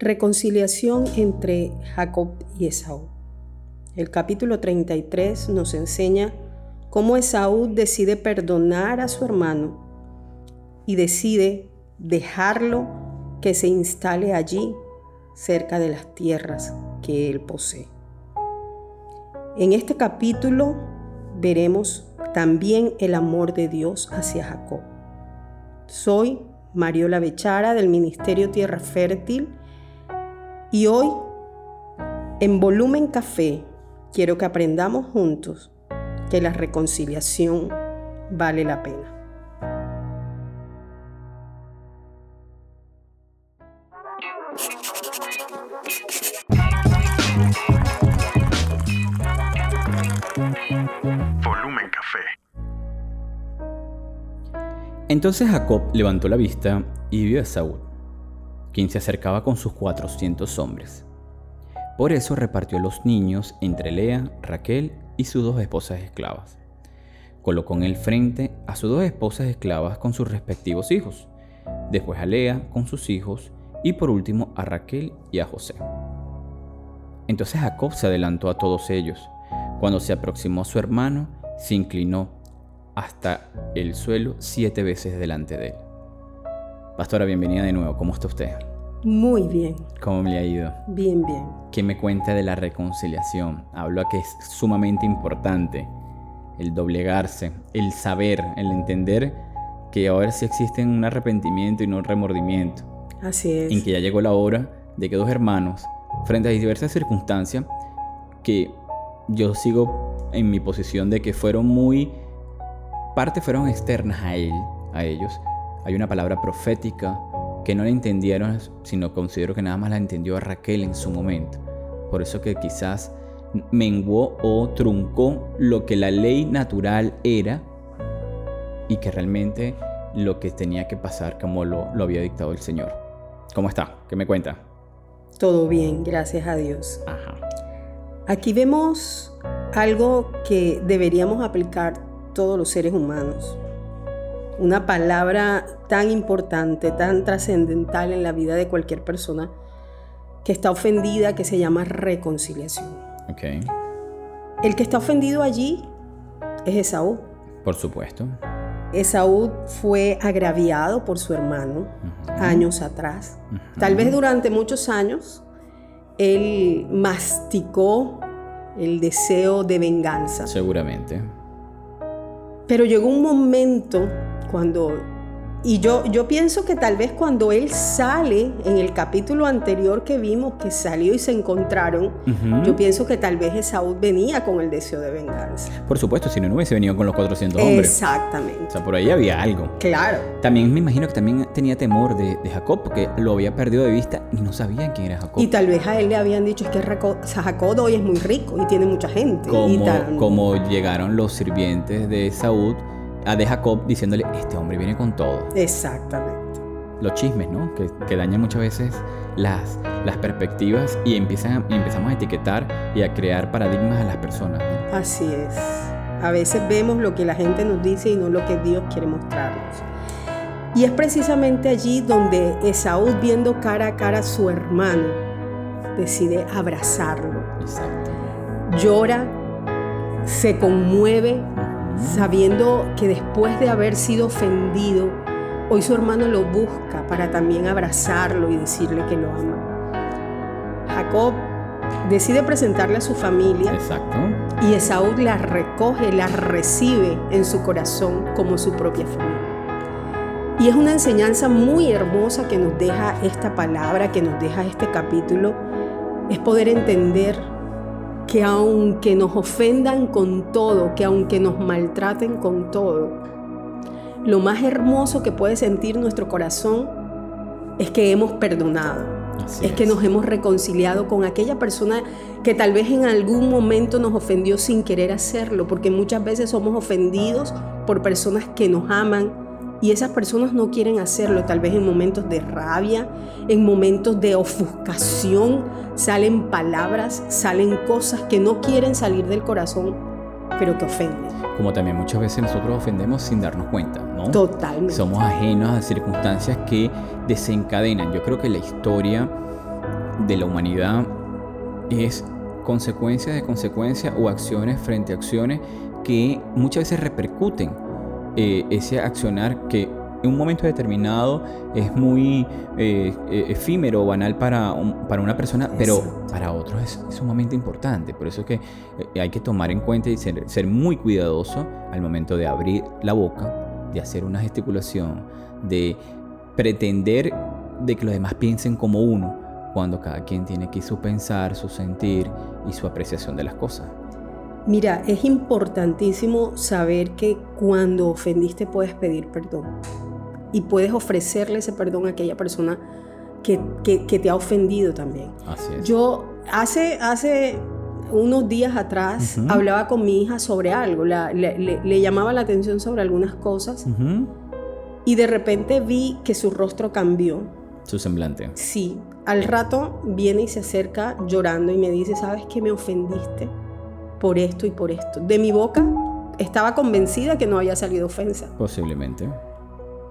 Reconciliación entre Jacob y Esaú. El capítulo 33 nos enseña cómo Esaú decide perdonar a su hermano y decide dejarlo que se instale allí cerca de las tierras que él posee. En este capítulo veremos también el amor de Dios hacia Jacob. Soy Mariola Bechara del Ministerio Tierra Fértil y hoy en Volumen Café quiero que aprendamos juntos que la reconciliación vale la pena. Volumen Café. Entonces Jacob levantó la vista y vio a Saúl, quien se acercaba con sus cuatrocientos hombres. Por eso repartió los niños entre Lea, Raquel y sus dos esposas esclavas. Colocó en el frente a sus dos esposas esclavas con sus respectivos hijos, después a Lea con sus hijos y por último a Raquel y a José. Entonces Jacob se adelantó a todos ellos. Cuando se aproximó a su hermano, se inclinó hasta el suelo siete veces delante de él. Pastora, bienvenida de nuevo. ¿Cómo está usted? Muy bien. ¿Cómo me ha ido? Bien, bien. ¿Qué me cuenta de la reconciliación? Hablo a que es sumamente importante el doblegarse, el saber, el entender que ahora sí existe un arrepentimiento y no un remordimiento. Así es. En que ya llegó la hora de que dos hermanos, frente a diversas circunstancias, que yo sigo en mi posición de que fueron muy, parte fueron externas a él, a ellos. Hay una palabra profética que no la entendieron, sino considero que nada más la entendió a Raquel en su momento. Por eso que quizás menguó o truncó lo que la ley natural era y que realmente lo que tenía que pasar como lo, lo había dictado el Señor. ¿Cómo está? ¿Qué me cuenta? Todo bien, gracias a Dios. Ajá. Aquí vemos algo que deberíamos aplicar todos los seres humanos. Una palabra tan importante, tan trascendental en la vida de cualquier persona que está ofendida, que se llama reconciliación. Ok. El que está ofendido allí es Esaú. Por supuesto. Esaú fue agraviado por su hermano años atrás. Tal vez durante muchos años él masticó el deseo de venganza. Seguramente. Pero llegó un momento cuando, y yo, yo pienso que tal vez cuando él sale, en el capítulo anterior que vimos que salió y se encontraron, Ujú. yo pienso que tal vez Esaú venía con el deseo de venganza. Por supuesto, si no, no hubiese venido con los 400 hombres. Exactamente. O sea, por ahí había algo. Claro. También me imagino que también tenía temor de, de Jacob porque lo había perdido de vista y no sabían quién era Jacob. Y tal vez a él le habían dicho es que Jacob hoy es muy rico y tiene mucha gente. y como, tal. como llegaron los sirvientes de Saúl a de Jacob diciéndole, este hombre viene con todo. Exactamente. Los chismes, ¿no? Que, que dañan muchas veces las, las perspectivas y, empiezan, y empezamos a etiquetar y a crear paradigmas a las personas. ¿no? Así es. A veces vemos lo que la gente nos dice y no lo que Dios quiere mostrarnos. Y es precisamente allí donde Esaú, viendo cara a cara a su hermano, decide abrazarlo. Exacto. Llora, se conmueve. Sabiendo que después de haber sido ofendido, hoy su hermano lo busca para también abrazarlo y decirle que lo ama. Jacob decide presentarle a su familia Exacto. y Esaú la recoge, la recibe en su corazón como su propia familia. Y es una enseñanza muy hermosa que nos deja esta palabra, que nos deja este capítulo, es poder entender que aunque nos ofendan con todo, que aunque nos maltraten con todo, lo más hermoso que puede sentir nuestro corazón es que hemos perdonado, Así es que nos hemos reconciliado con aquella persona que tal vez en algún momento nos ofendió sin querer hacerlo, porque muchas veces somos ofendidos por personas que nos aman y esas personas no quieren hacerlo, tal vez en momentos de rabia, en momentos de ofuscación, salen palabras, salen cosas que no quieren salir del corazón, pero que ofenden. Como también muchas veces nosotros ofendemos sin darnos cuenta, ¿no? Totalmente. Somos ajenos a circunstancias que desencadenan. Yo creo que la historia de la humanidad es consecuencia de consecuencia o acciones frente a acciones que muchas veces repercuten eh, ese accionar que en un momento determinado es muy eh, eh, efímero o banal para, para una persona, pero para otros es, sumamente importante. Por eso es que hay que tomar en cuenta y ser, ser muy cuidadoso al momento de abrir la boca, de hacer una gesticulación, de pretender de que los demás piensen como uno, cuando cada quien tiene aquí su pensar, su sentir y su apreciación de las cosas. Mira, es importantísimo saber que cuando ofendiste puedes pedir perdón y puedes ofrecerle ese perdón a aquella persona que, te ha ofendido también. Así es. Yo hace, hace unos días atrás hablaba con mi hija sobre algo, le, llamaba la atención sobre algunas cosas y de repente vi que su rostro cambió. Su semblante. Sí, al rato viene y se acerca llorando y me dice, ¿sabes qué me ofendiste? Por esto y por esto. De mi boca estaba convencida que no había salido ofensa. Posiblemente.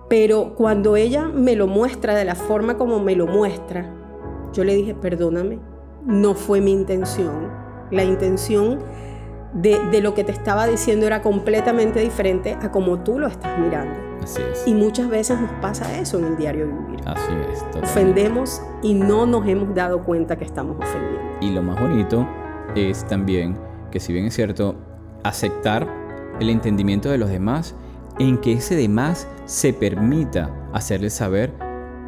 Pero cuando ella me lo muestra de la forma como me lo muestra, yo le dije, perdóname, no fue mi intención. La intención de, de, lo que te estaba diciendo era completamente diferente a como tú lo estás mirando. Y muchas veces nos pasa eso en el diario vivir. Así es. Ofendemos y no nos hemos dado cuenta que estamos ofendiendo. Y lo más bonito es también que si bien es cierto, aceptar el entendimiento de los demás en que ese demás se permita hacerle saber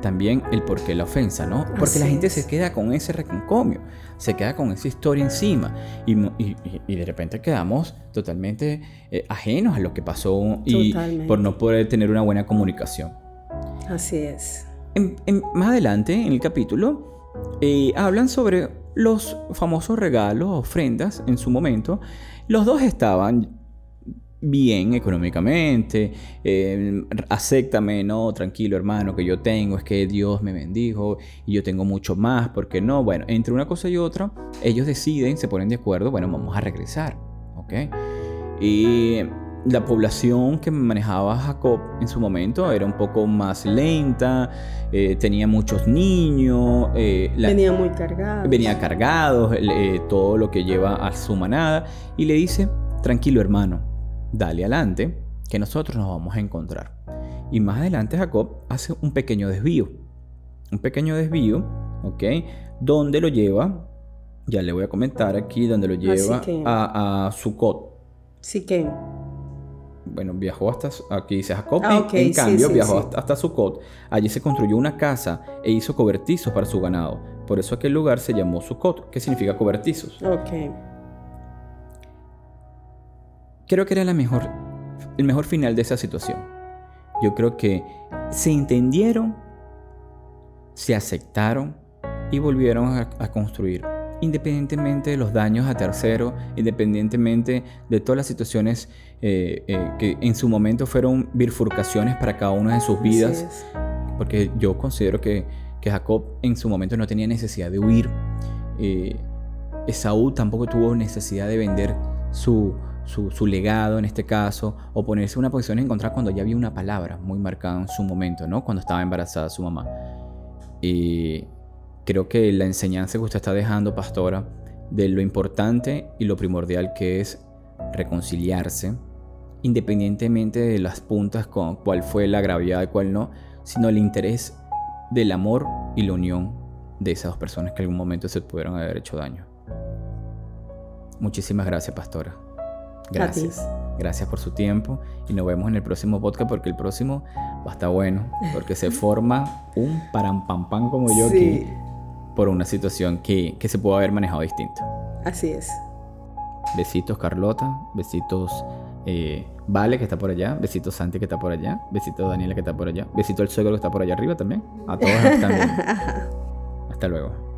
también el porqué de la ofensa, ¿no? Porque la gente se queda con ese reconcomio, se queda con esa historia encima y, de repente quedamos totalmente eh, ajenos a lo que pasó y por no poder tener una buena comunicación. Así es. más adelante en el capítulo eh, hablan sobre los famosos regalos, ofrendas en su momento. Los dos estaban bien económicamente, eh, acéptame, no, tranquilo hermano, que yo tengo, es que Dios me bendijo y yo tengo mucho más, porque no, bueno, entre una cosa y otra, ellos deciden, se ponen de acuerdo, bueno, vamos a regresar, ¿ok? Y la población que manejaba Jacob en su momento era un poco más lenta, eh, tenía muchos niños. Eh, venía muy cargado. Venía cargado, eh, todo lo que lleva a su manada. Y le dice, tranquilo hermano, dale adelante, que nosotros nos vamos a encontrar. Y más adelante Jacob hace un pequeño desvío. Un pequeño desvío, ¿ok? Donde lo lleva, ya le voy a comentar aquí, donde lo lleva a, a Sucot. Sí que. Bueno, viajó hasta, aquí dice Jacob, ah, en, cambio viajó hasta, Sucot. Allí se construyó una casa e hizo cobertizos para su ganado. Por eso aquel lugar se llamó Sucot, que significa cobertizos. Ok creo que era la mejor, el mejor final de esa situación. Yo creo que se entendieron, se aceptaron y volvieron a, construir. Independientemente de los daños a terceros, independientemente de todas las situaciones eh, eh, que en su momento fueron bifurcaciones para cada una de sus vidas. Porque yo considero que, que, Jacob en su momento no tenía necesidad de huir. Eh, Esaú tampoco tuvo necesidad de vender su, su, legado en este caso, o ponerse en una posición en encontrar cuando ya había una palabra muy marcada en su momento, ¿no? Cuando estaba embarazada su mamá. Y creo que la enseñanza que usted está dejando, pastora, de lo importante y lo primordial que es reconciliarse, independientemente de las puntas con cuál fue la gravedad y cuál no, sino el interés del amor y la unión de esas dos personas que en algún momento se pudieron haber hecho daño. Muchísimas gracias, pastora. Gracias. Gracias por su tiempo y nos vemos en el próximo podcast porque el próximo va a estar bueno, porque se forma un parampampam como yo aquí por una situación que, que se puede haber manejado distinto. Así es. Besitos Carlota, besitos eh, Vale que está por allá, besitos Santi que está por allá, besitos Daniela que está por allá, besito el suegro que está por allá arriba también, a todos también. Hasta luego.